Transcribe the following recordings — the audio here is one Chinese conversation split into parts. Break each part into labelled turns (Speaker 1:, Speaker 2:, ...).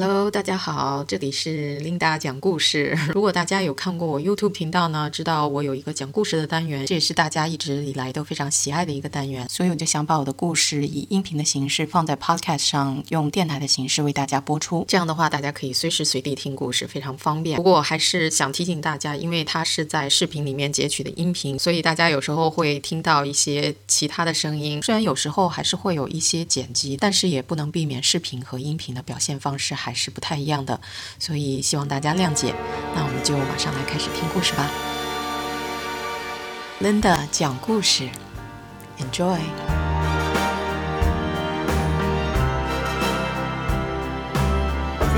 Speaker 1: Hello，大家好，这里是 Linda 讲故事。如果大家有看过我 YouTube 频道呢，知道我有一个讲故事的单元，这也是大家一直以来都非常喜爱的一个单元，所以我就想把我的故事以音频的形式放在 Podcast 上，用电台的形式为大家播出。这样的话，大家可以随时随地听故事，非常方便。不过我还是想提醒大家，因为它是在视频里面截取的音频，所以大家有时候会听到一些其他的声音。虽然有时候还是会有一些剪辑，但是也不能避免视频和音频的表现方式。还还是不太一样的，所以希望大家谅解。那我们就马上来开始听故事吧。Linda 讲故事，Enjoy。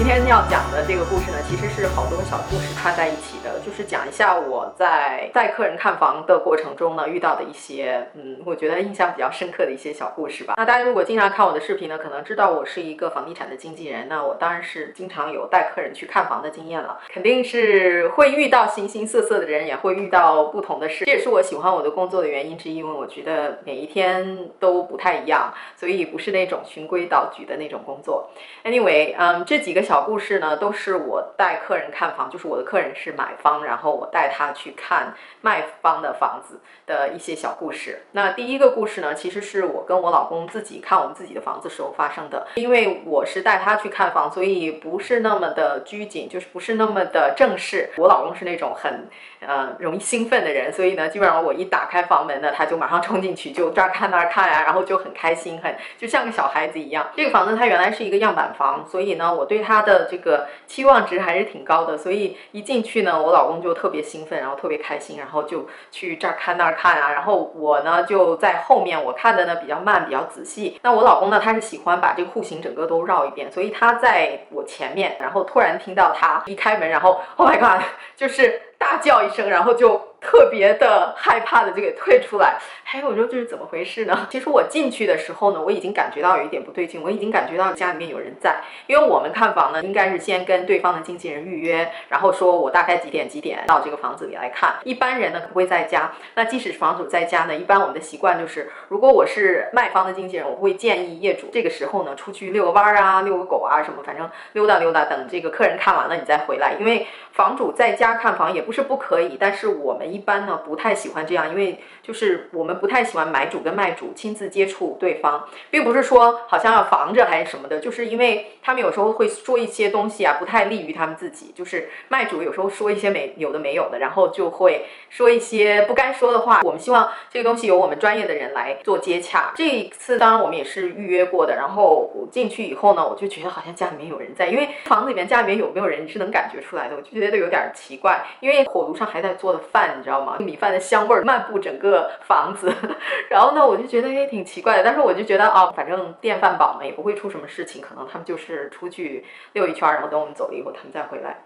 Speaker 2: 今天要讲的这个故事呢，其实是好多小故事串在一起的，就是讲一下我在带客人看房的过程中呢遇到的一些，嗯，我觉得印象比较深刻的一些小故事吧。那大家如果经常看我的视频呢，可能知道我是一个房地产的经纪人，那我当然是经常有带客人去看房的经验了，肯定是会遇到形形色色的人，也会遇到不同的事，这也是我喜欢我的工作的原因之一，因为我觉得每一天都不太一样，所以不是那种循规蹈矩的那种工作。Anyway，嗯，这几个。小故事呢，都是我带客人看房，就是我的客人是买方，然后我带他去看卖方的房子的一些小故事。那第一个故事呢，其实是我跟我老公自己看我们自己的房子时候发生的。因为我是带他去看房，所以不是那么的拘谨，就是不是那么的正式。我老公是那种很呃容易兴奋的人，所以呢，基本上我一打开房门呢，他就马上冲进去，就这儿看那儿看呀，然后就很开心，很就像个小孩子一样。这个房子它原来是一个样板房，所以呢，我对它。他的这个期望值还是挺高的，所以一进去呢，我老公就特别兴奋，然后特别开心，然后就去这儿看那儿看啊，然后我呢就在后面，我看的呢比较慢，比较仔细。那我老公呢，他是喜欢把这个户型整个都绕一遍，所以他在我前面，然后突然听到他一开门，然后 Oh my God，就是大叫一声，然后就。特别的害怕的就给退出来，哎，我说这是怎么回事呢？其实我进去的时候呢，我已经感觉到有一点不对劲，我已经感觉到家里面有人在，因为我们看房呢，应该是先跟对方的经纪人预约，然后说我大概几点几点到这个房子里来看。一般人呢不会在家，那即使是房主在家呢，一般我们的习惯就是，如果我是卖方的经纪人，我会建议业主这个时候呢出去遛个弯儿啊，遛个狗啊什么，反正溜达溜达，等这个客人看完了你再回来，因为房主在家看房也不不是不可以，但是我们。一般呢不太喜欢这样，因为就是我们不太喜欢买主跟卖主亲自接触对方，并不是说好像要防着还是什么的，就是因为他们有时候会说一些东西啊，不太利于他们自己。就是卖主有时候说一些没有的没有的，然后就会说一些不该说的话。我们希望这个东西由我们专业的人来做接洽。这一次当然我们也是预约过的，然后进去以后呢，我就觉得好像家里面有人在，因为房子里面家里面有没有人是能感觉出来的，我就觉得有点奇怪，因为火炉上还在做的饭。你知道吗？米饭的香味儿漫步整个房子，然后呢，我就觉得也挺奇怪的。但是我就觉得啊，反正电饭煲嘛，也不会出什么事情，可能他们就是出去溜一圈，然后等我们走了以后，他们再回来。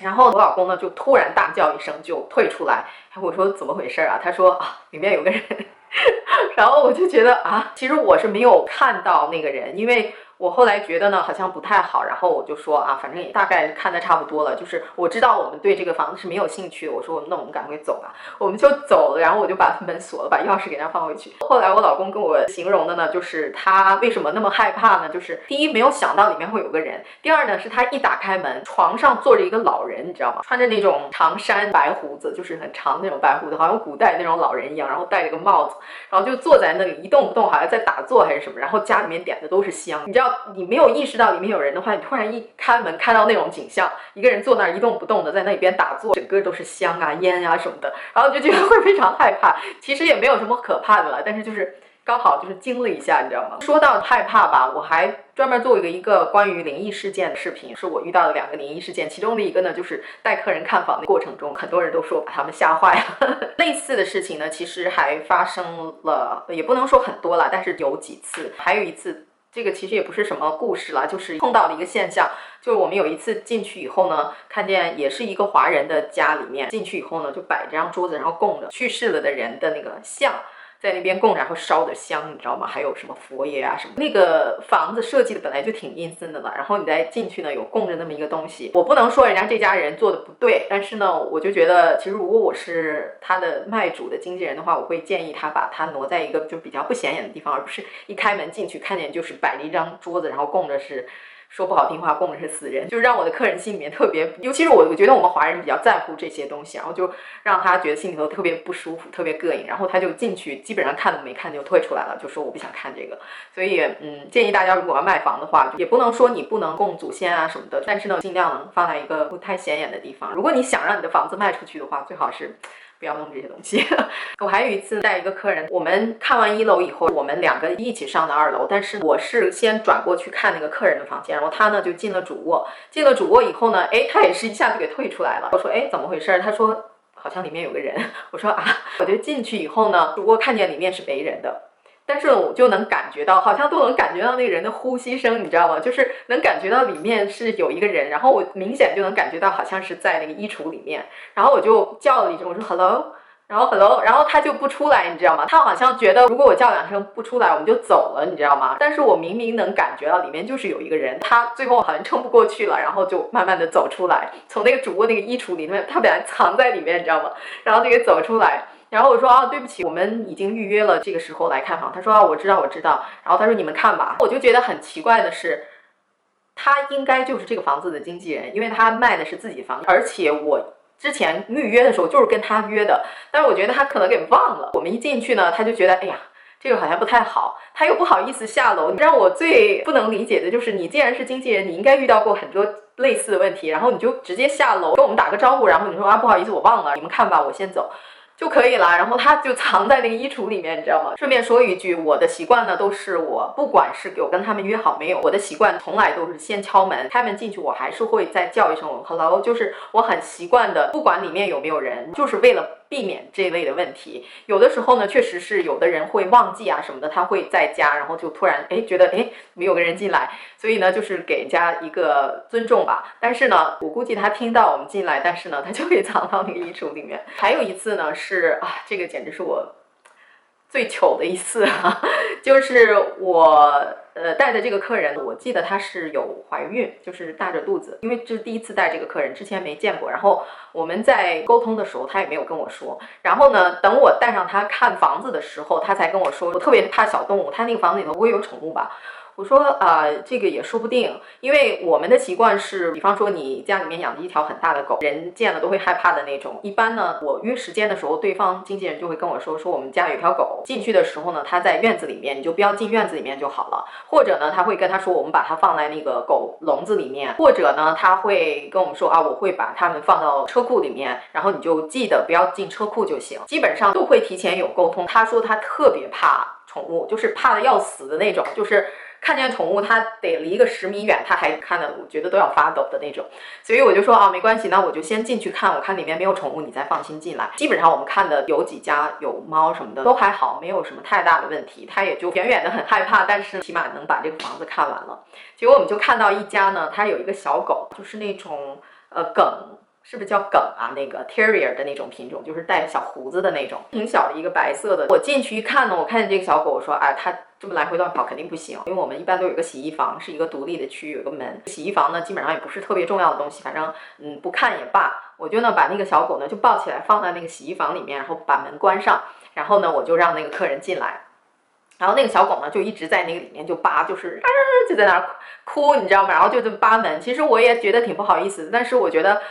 Speaker 2: 然后我老公呢，就突然大叫一声，就退出来。我说怎么回事啊？他说啊，里面有个人。然后我就觉得啊，其实我是没有看到那个人，因为。我后来觉得呢，好像不太好，然后我就说啊，反正也大概看的差不多了，就是我知道我们对这个房子是没有兴趣的。我说那我们赶快走吧，我们就走了，然后我就把门锁了，把钥匙给他放回去。后来我老公跟我形容的呢，就是他为什么那么害怕呢？就是第一没有想到里面会有个人，第二呢是他一打开门，床上坐着一个老人，你知道吗？穿着那种长衫，白胡子，就是很长那种白胡子，好像古代那种老人一样，然后戴着个帽子，然后就坐在那里一动不动，好像在打坐还是什么。然后家里面点的都是香，你知道。你没有意识到里面有人的话，你突然一开门看到那种景象，一个人坐那儿一动不动的在那边打坐，整个都是香啊烟啊什么的，然后就觉得会非常害怕。其实也没有什么可怕的了，但是就是刚好就是惊了一下，你知道吗？说到害怕吧，我还专门做一个一个关于灵异事件的视频，是我遇到的两个灵异事件，其中的一个呢就是带客人看房的过程中，很多人都说把他们吓坏了。类似的事情呢，其实还发生了，也不能说很多了，但是有几次，还有一次。这个其实也不是什么故事了，就是碰到了一个现象，就是我们有一次进去以后呢，看见也是一个华人的家里面，进去以后呢，就摆这张桌子，然后供着去世了的人的那个像。在那边供，然后烧的香，你知道吗？还有什么佛爷啊什么？那个房子设计的本来就挺阴森的了，然后你再进去呢，有供着那么一个东西。我不能说人家这家人做的不对，但是呢，我就觉得其实如果我是他的卖主的经纪人的话，我会建议他把它挪在一个就比较不显眼的地方，而不是一开门进去看见就是摆了一张桌子，然后供着是说不好听话，供的是死人，就让我的客人心里面特别，尤其是我，我觉得我们华人比较在乎这些东西，然后就让他觉得心里头特别不舒服，特别膈应，然后他就进去，基本上看都没看就退出来了，就说我不想看这个。所以，嗯，建议大家如果要卖房的话，也不能说你不能供祖先啊什么的，但是呢，尽量能放在一个不太显眼的地方。如果你想让你的房子卖出去的话，最好是。不要弄这些东西。我还有一次带一个客人，我们看完一楼以后，我们两个一起上的二楼。但是我是先转过去看那个客人的房间，然后他呢就进了主卧。进了主卧以后呢，哎，他也是一下子给退出来了。我说，哎，怎么回事？他说，好像里面有个人。我说啊，我就进去以后呢，主卧看见里面是没人的。但是我就能感觉到，好像都能感觉到那个人的呼吸声，你知道吗？就是能感觉到里面是有一个人，然后我明显就能感觉到好像是在那个衣橱里面，然后我就叫了一声，我说 hello，然后 hello，然后他就不出来，你知道吗？他好像觉得如果我叫两声不出来，我们就走了，你知道吗？但是我明明能感觉到里面就是有一个人，他最后好像撑不过去了，然后就慢慢的走出来，从那个主卧那个衣橱里面，他本来藏在里面，你知道吗？然后就给走出来。然后我说啊，对不起，我们已经预约了这个时候来看房。他说啊，我知道，我知道。然后他说你们看吧。我就觉得很奇怪的是，他应该就是这个房子的经纪人，因为他卖的是自己房，而且我之前预约的时候就是跟他约的。但是我觉得他可能给忘了。我们一进去呢，他就觉得哎呀，这个好像不太好，他又不好意思下楼。让我最不能理解的就是，你既然是经纪人，你应该遇到过很多类似的问题，然后你就直接下楼跟我们打个招呼，然后你说啊，不好意思，我忘了，你们看吧，我先走。就可以了，然后他就藏在那个衣橱里面，你知道吗？顺便说一句，我的习惯呢，都是我不管是我跟他们约好没有，我的习惯从来都是先敲门，开门进去，我还是会再叫一声 hello，就是我很习惯的，不管里面有没有人，就是为了。避免这类的问题，有的时候呢，确实是有的人会忘记啊什么的，他会在家，然后就突然哎觉得哎没有个人进来，所以呢就是给人家一个尊重吧。但是呢，我估计他听到我们进来，但是呢他就会藏到那个衣橱里面。还有一次呢是啊，这个简直是我最糗的一次啊，就是我。呃，带的这个客人，我记得她是有怀孕，就是大着肚子，因为这是第一次带这个客人，之前没见过。然后我们在沟通的时候，她也没有跟我说。然后呢，等我带上她看房子的时候，她才跟我说，我特别怕小动物，她那个房子里头不会有宠物吧？我说啊，这个也说不定，因为我们的习惯是，比方说你家里面养的一条很大的狗，人见了都会害怕的那种。一般呢，我约时间的时候，对方经纪人就会跟我说，说我们家有一条狗，进去的时候呢，它在院子里面，你就不要进院子里面就好了。或者呢，他会跟他说，我们把它放在那个狗笼子里面。或者呢，他会跟我们说啊，我会把它们放到车库里面，然后你就记得不要进车库就行。基本上都会提前有沟通。他说他特别怕宠物，就是怕的要死的那种，就是。看见宠物，它得离个十米远，它还看的，我觉得都要发抖的那种。所以我就说啊，没关系，那我就先进去看，我看里面没有宠物，你再放心进来。基本上我们看的有几家有猫什么的都还好，没有什么太大的问题。它也就远远的很害怕，但是起码能把这个房子看完了。结果我们就看到一家呢，它有一个小狗，就是那种呃梗。是不是叫梗啊？那个 terrier 的那种品种，就是带小胡子的那种，挺小的一个白色的。我进去一看呢，我看见这个小狗，我说，哎，它这么来回乱跑肯定不行，因为我们一般都有个洗衣房，是一个独立的区域，有个门。洗衣房呢，基本上也不是特别重要的东西，反正嗯不看也罢。我就呢把那个小狗呢就抱起来放在那个洗衣房里面，然后把门关上，然后呢我就让那个客人进来，然后那个小狗呢就一直在那个里面就扒，就是啊就在那儿哭，你知道吗？然后就这么扒门。其实我也觉得挺不好意思，但是我觉得。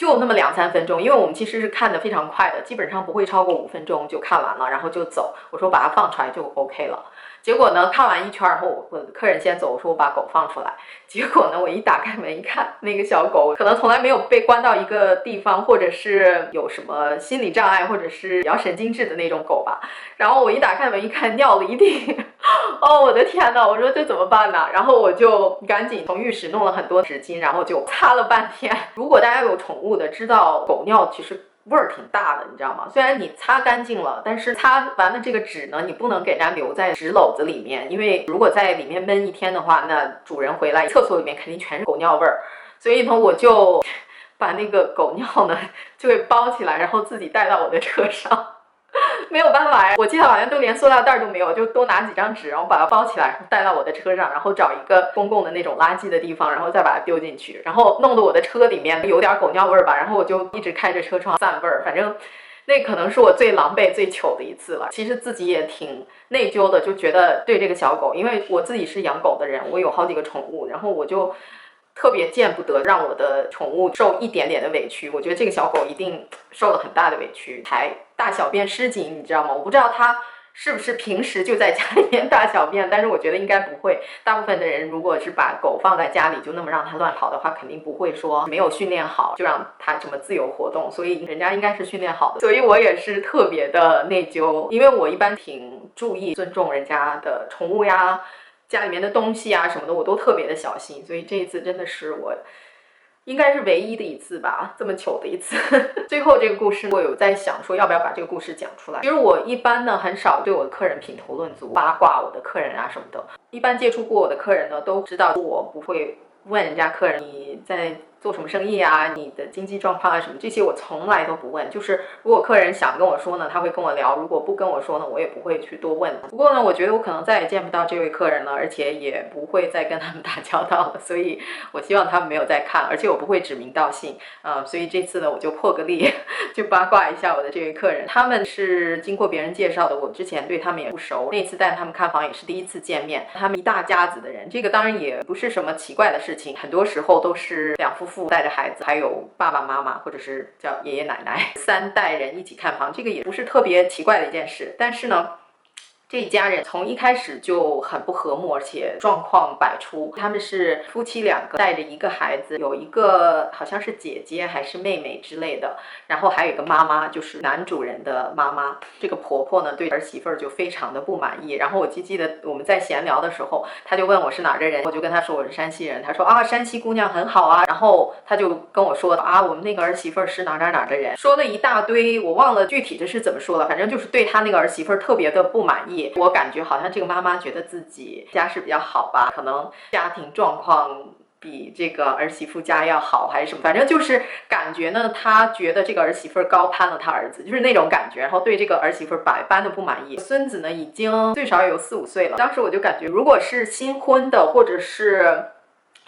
Speaker 2: 就那么两三分钟，因为我们其实是看的非常快的，基本上不会超过五分钟就看完了，然后就走。我说把它放出来就 OK 了。结果呢，看完一圈然后，我客人先走，我说我把狗放出来。结果呢，我一打开门一看，那个小狗可能从来没有被关到一个地方，或者是有什么心理障碍，或者是比较神经质的那种狗吧。然后我一打开门一看，尿了一地。哦，我的天呐，我说这怎么办呢？然后我就赶紧从浴室弄了很多纸巾，然后就擦了半天。如果大家有宠物的，知道狗尿其实。味儿挺大的，你知道吗？虽然你擦干净了，但是擦完了这个纸呢，你不能给人家留在纸篓子里面，因为如果在里面闷一天的话，那主人回来厕所里面肯定全是狗尿味儿。所以呢，我就 把那个狗尿呢 就给包起来，然后自己带到我的车上。没有办法呀，我记得好像都连塑料袋都没有，就多拿几张纸，然后把它包起来，带到我的车上，然后找一个公共的那种垃圾的地方，然后再把它丢进去，然后弄得我的车里面有点狗尿味儿吧，然后我就一直开着车窗散味儿，反正那可能是我最狼狈、最糗的一次了。其实自己也挺内疚的，就觉得对这个小狗，因为我自己是养狗的人，我有好几个宠物，然后我就特别见不得让我的宠物受一点点的委屈。我觉得这个小狗一定受了很大的委屈，才大小便失禁，你知道吗？我不知道它。是不是平时就在家里面大小便？但是我觉得应该不会。大部分的人如果是把狗放在家里就那么让它乱跑的话，肯定不会说没有训练好就让它这么自由活动。所以人家应该是训练好的。所以我也是特别的内疚，因为我一般挺注意尊重人家的宠物呀，家里面的东西啊什么的，我都特别的小心。所以这一次真的是我。应该是唯一的一次吧，这么糗的一次。最后这个故事，我有在想说要不要把这个故事讲出来。其实我一般呢很少对我的客人品头论足、八卦我的客人啊什么的。一般接触过我的客人呢，都知道我不会问人家客人你在。做什么生意啊？你的经济状况啊，什么这些我从来都不问。就是如果客人想跟我说呢，他会跟我聊；如果不跟我说呢，我也不会去多问。不过呢，我觉得我可能再也见不到这位客人了，而且也不会再跟他们打交道了。所以我希望他们没有再看，而且我不会指名道姓。呃，所以这次呢，我就破个例，就八卦一下我的这位客人。他们是经过别人介绍的，我之前对他们也不熟。那次带他们看房也是第一次见面。他们一大家子的人，这个当然也不是什么奇怪的事情，很多时候都是两夫。父带着孩子，还有爸爸妈妈，或者是叫爷爷奶奶，三代人一起看房，这个也不是特别奇怪的一件事。但是呢。这一家人从一开始就很不和睦，而且状况百出。他们是夫妻两个，带着一个孩子，有一个好像是姐姐还是妹妹之类的，然后还有一个妈妈，就是男主人的妈妈。这个婆婆呢，对儿媳妇儿就非常的不满意。然后我记记得我们在闲聊的时候，她就问我是哪儿的人，我就跟她说我是山西人。她说啊，山西姑娘很好啊。然后她就跟我说啊，我们那个儿媳妇儿是哪哪哪的人，说了一大堆，我忘了具体的是怎么说了，反正就是对她那个儿媳妇儿特别的不满意。我感觉好像这个妈妈觉得自己家世比较好吧，可能家庭状况比这个儿媳妇家要好，还是什么，反正就是感觉呢，她觉得这个儿媳妇高攀了她儿子，就是那种感觉，然后对这个儿媳妇百般的不满意。孙子呢，已经最少有四五岁了，当时我就感觉，如果是新婚的，或者是。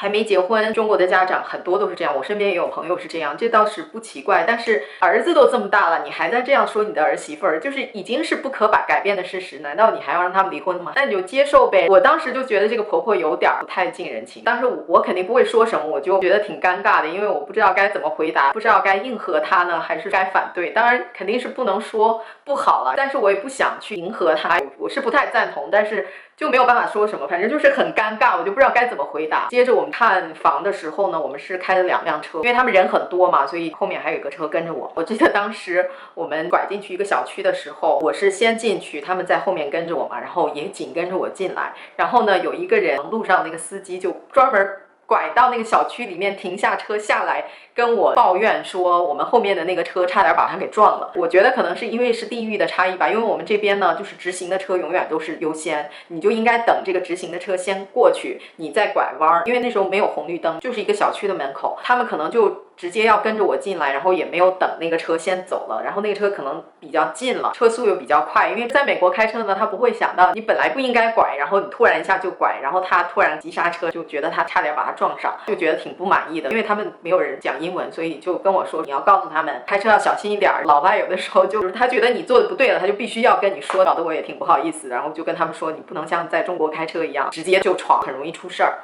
Speaker 2: 还没结婚，中国的家长很多都是这样。我身边也有朋友是这样，这倒是不奇怪。但是儿子都这么大了，你还在这样说你的儿媳妇儿，就是已经是不可把改变的事实。难道你还要让他们离婚吗？那你就接受呗。我当时就觉得这个婆婆有点不太近人情。当时我肯定不会说什么，我就觉得挺尴尬的，因为我不知道该怎么回答，不知道该应和她呢，还是该反对。当然肯定是不能说不好了，但是我也不想去迎合她，我是不太赞同，但是。就没有办法说什么，反正就是很尴尬，我就不知道该怎么回答。接着我们看房的时候呢，我们是开了两辆车，因为他们人很多嘛，所以后面还有一个车跟着我。我记得当时我们拐进去一个小区的时候，我是先进去，他们在后面跟着我嘛，然后也紧跟着我进来。然后呢，有一个人路上那个司机就专门。拐到那个小区里面停下车下来，跟我抱怨说我们后面的那个车差点把他给撞了。我觉得可能是因为是地域的差异吧，因为我们这边呢就是直行的车永远都是优先，你就应该等这个直行的车先过去，你再拐弯。因为那时候没有红绿灯，就是一个小区的门口，他们可能就。直接要跟着我进来，然后也没有等那个车先走了，然后那个车可能比较近了，车速又比较快，因为在美国开车呢，他不会想到你本来不应该拐，然后你突然一下就拐，然后他突然急刹车，就觉得他差点把他撞上，就觉得挺不满意的，因为他们没有人讲英文，所以就跟我说你要告诉他们开车要小心一点。老外有的时候就是他觉得你做的不对了，他就必须要跟你说，搞得我也挺不好意思，然后就跟他们说你不能像在中国开车一样直接就闯，很容易出事儿。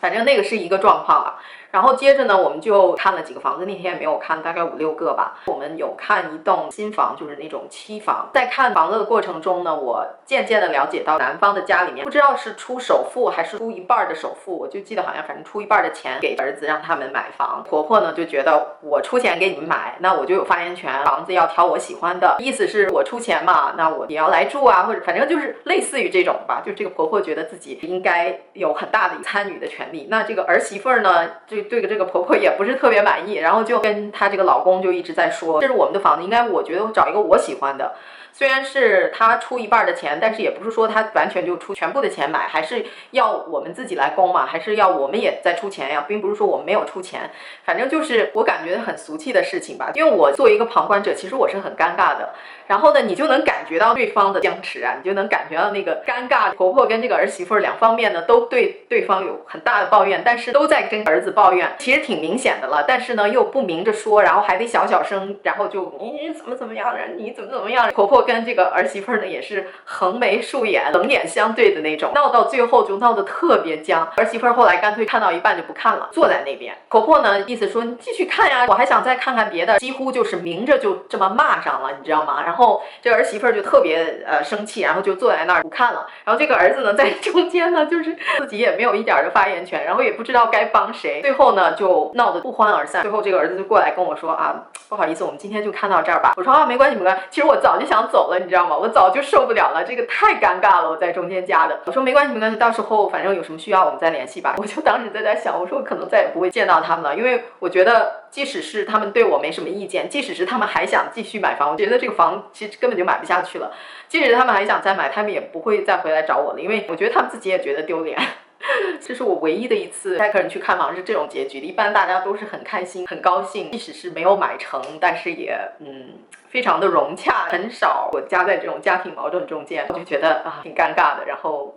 Speaker 2: 反正那个是一个状况了。然后接着呢，我们就看了几个房子，那天也没有看，大概五六个吧。我们有看一栋新房，就是那种期房。在看房子的过程中呢，我渐渐的了解到，男方的家里面不知道是出首付还是出一半的首付，我就记得好像反正出一半的钱给儿子让他们买房。婆婆呢就觉得我出钱给你们买，那我就有发言权，房子要挑我喜欢的，意思是我出钱嘛，那我也要来住啊，或者反正就是类似于这种吧。就这个婆婆觉得自己应该有很大的参与的权利。那这个儿媳妇儿呢，就。对这个婆婆也不是特别满意，然后就跟她这个老公就一直在说，这是我们的房子，应该我觉得找一个我喜欢的。虽然是他出一半的钱，但是也不是说他完全就出全部的钱买，还是要我们自己来供嘛，还是要我们也在出钱呀，并不是说我们没有出钱，反正就是我感觉很俗气的事情吧。因为我作为一个旁观者，其实我是很尴尬的。然后呢，你就能感觉到对方的僵持啊，你就能感觉到那个尴尬。婆婆跟这个儿媳妇两方面呢，都对对方有很大的抱怨，但是都在跟儿子抱怨，其实挺明显的了。但是呢，又不明着说，然后还得小小声，然后就你怎么怎么样，你怎么怎么样。婆婆跟这个儿媳妇呢，也是横眉竖眼、冷眼相对的那种，闹到最后就闹得特别僵。儿媳妇后来干脆看到一半就不看了，坐在那边。婆婆呢，意思说你继续看呀，我还想再看看别的，几乎就是明着就这么骂上了，你知道吗？然后。这儿媳妇就特别呃生气，然后就坐在那儿不看了。然后这个儿子呢在中间呢，就是自己也没有一点的发言权，然后也不知道该帮谁。最后呢就闹得不欢而散。最后这个儿子就过来跟我说啊，不好意思，我们今天就看到这儿吧。我说啊，没关系没关系。其实我早就想走了，你知道吗？我早就受不了了，这个太尴尬了。我在中间夹的。我说没关系没关系，到时候反正有什么需要我们再联系吧。我就当时在在想，我说我可能再也不会见到他们了，因为我觉得即使是他们对我没什么意见，即使是他们还想继续买房，我觉得这个房其实根本就买不下去了。即使他们还想再买，他们也不会再回来找我了，因为我觉得他们自己也觉得丢脸。这是我唯一的一次带客人去看房是这种结局，一般大家都是很开心、很高兴，即使是没有买成，但是也嗯非常的融洽，很少我夹在这种家庭矛盾中间，我就觉得啊挺尴尬的，然后。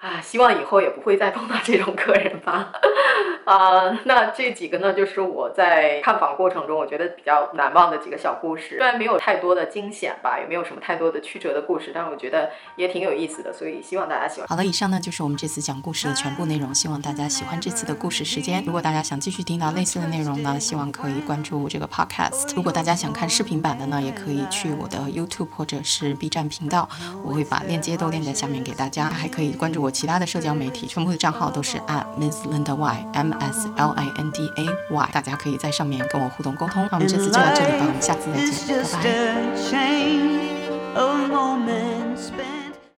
Speaker 2: 啊，希望以后也不会再碰到这种客人吧。啊，那这几个呢，就是我在看房过程中我觉得比较难忘的几个小故事。虽然没有太多的惊险吧，也没有什么太多的曲折的故事，但我觉得也挺有意思的，所以希望大家喜欢。
Speaker 1: 好了，以上呢就是我们这次讲故事的全部内容，希望大家喜欢这次的故事时间。如果大家想继续听到类似的内容呢，希望可以关注这个 podcast。如果大家想看视频版的呢，也可以去我的 YouTube 或者是 B 站频道，我会把链接都链在下面给大家，还可以关注我我。其他的社交媒体全部的账号都是 at Miss Linda Y M S L I N D A Y，大家可以在上面跟我互动沟通。那我们这次就到这里吧，我们下次再见，拜拜。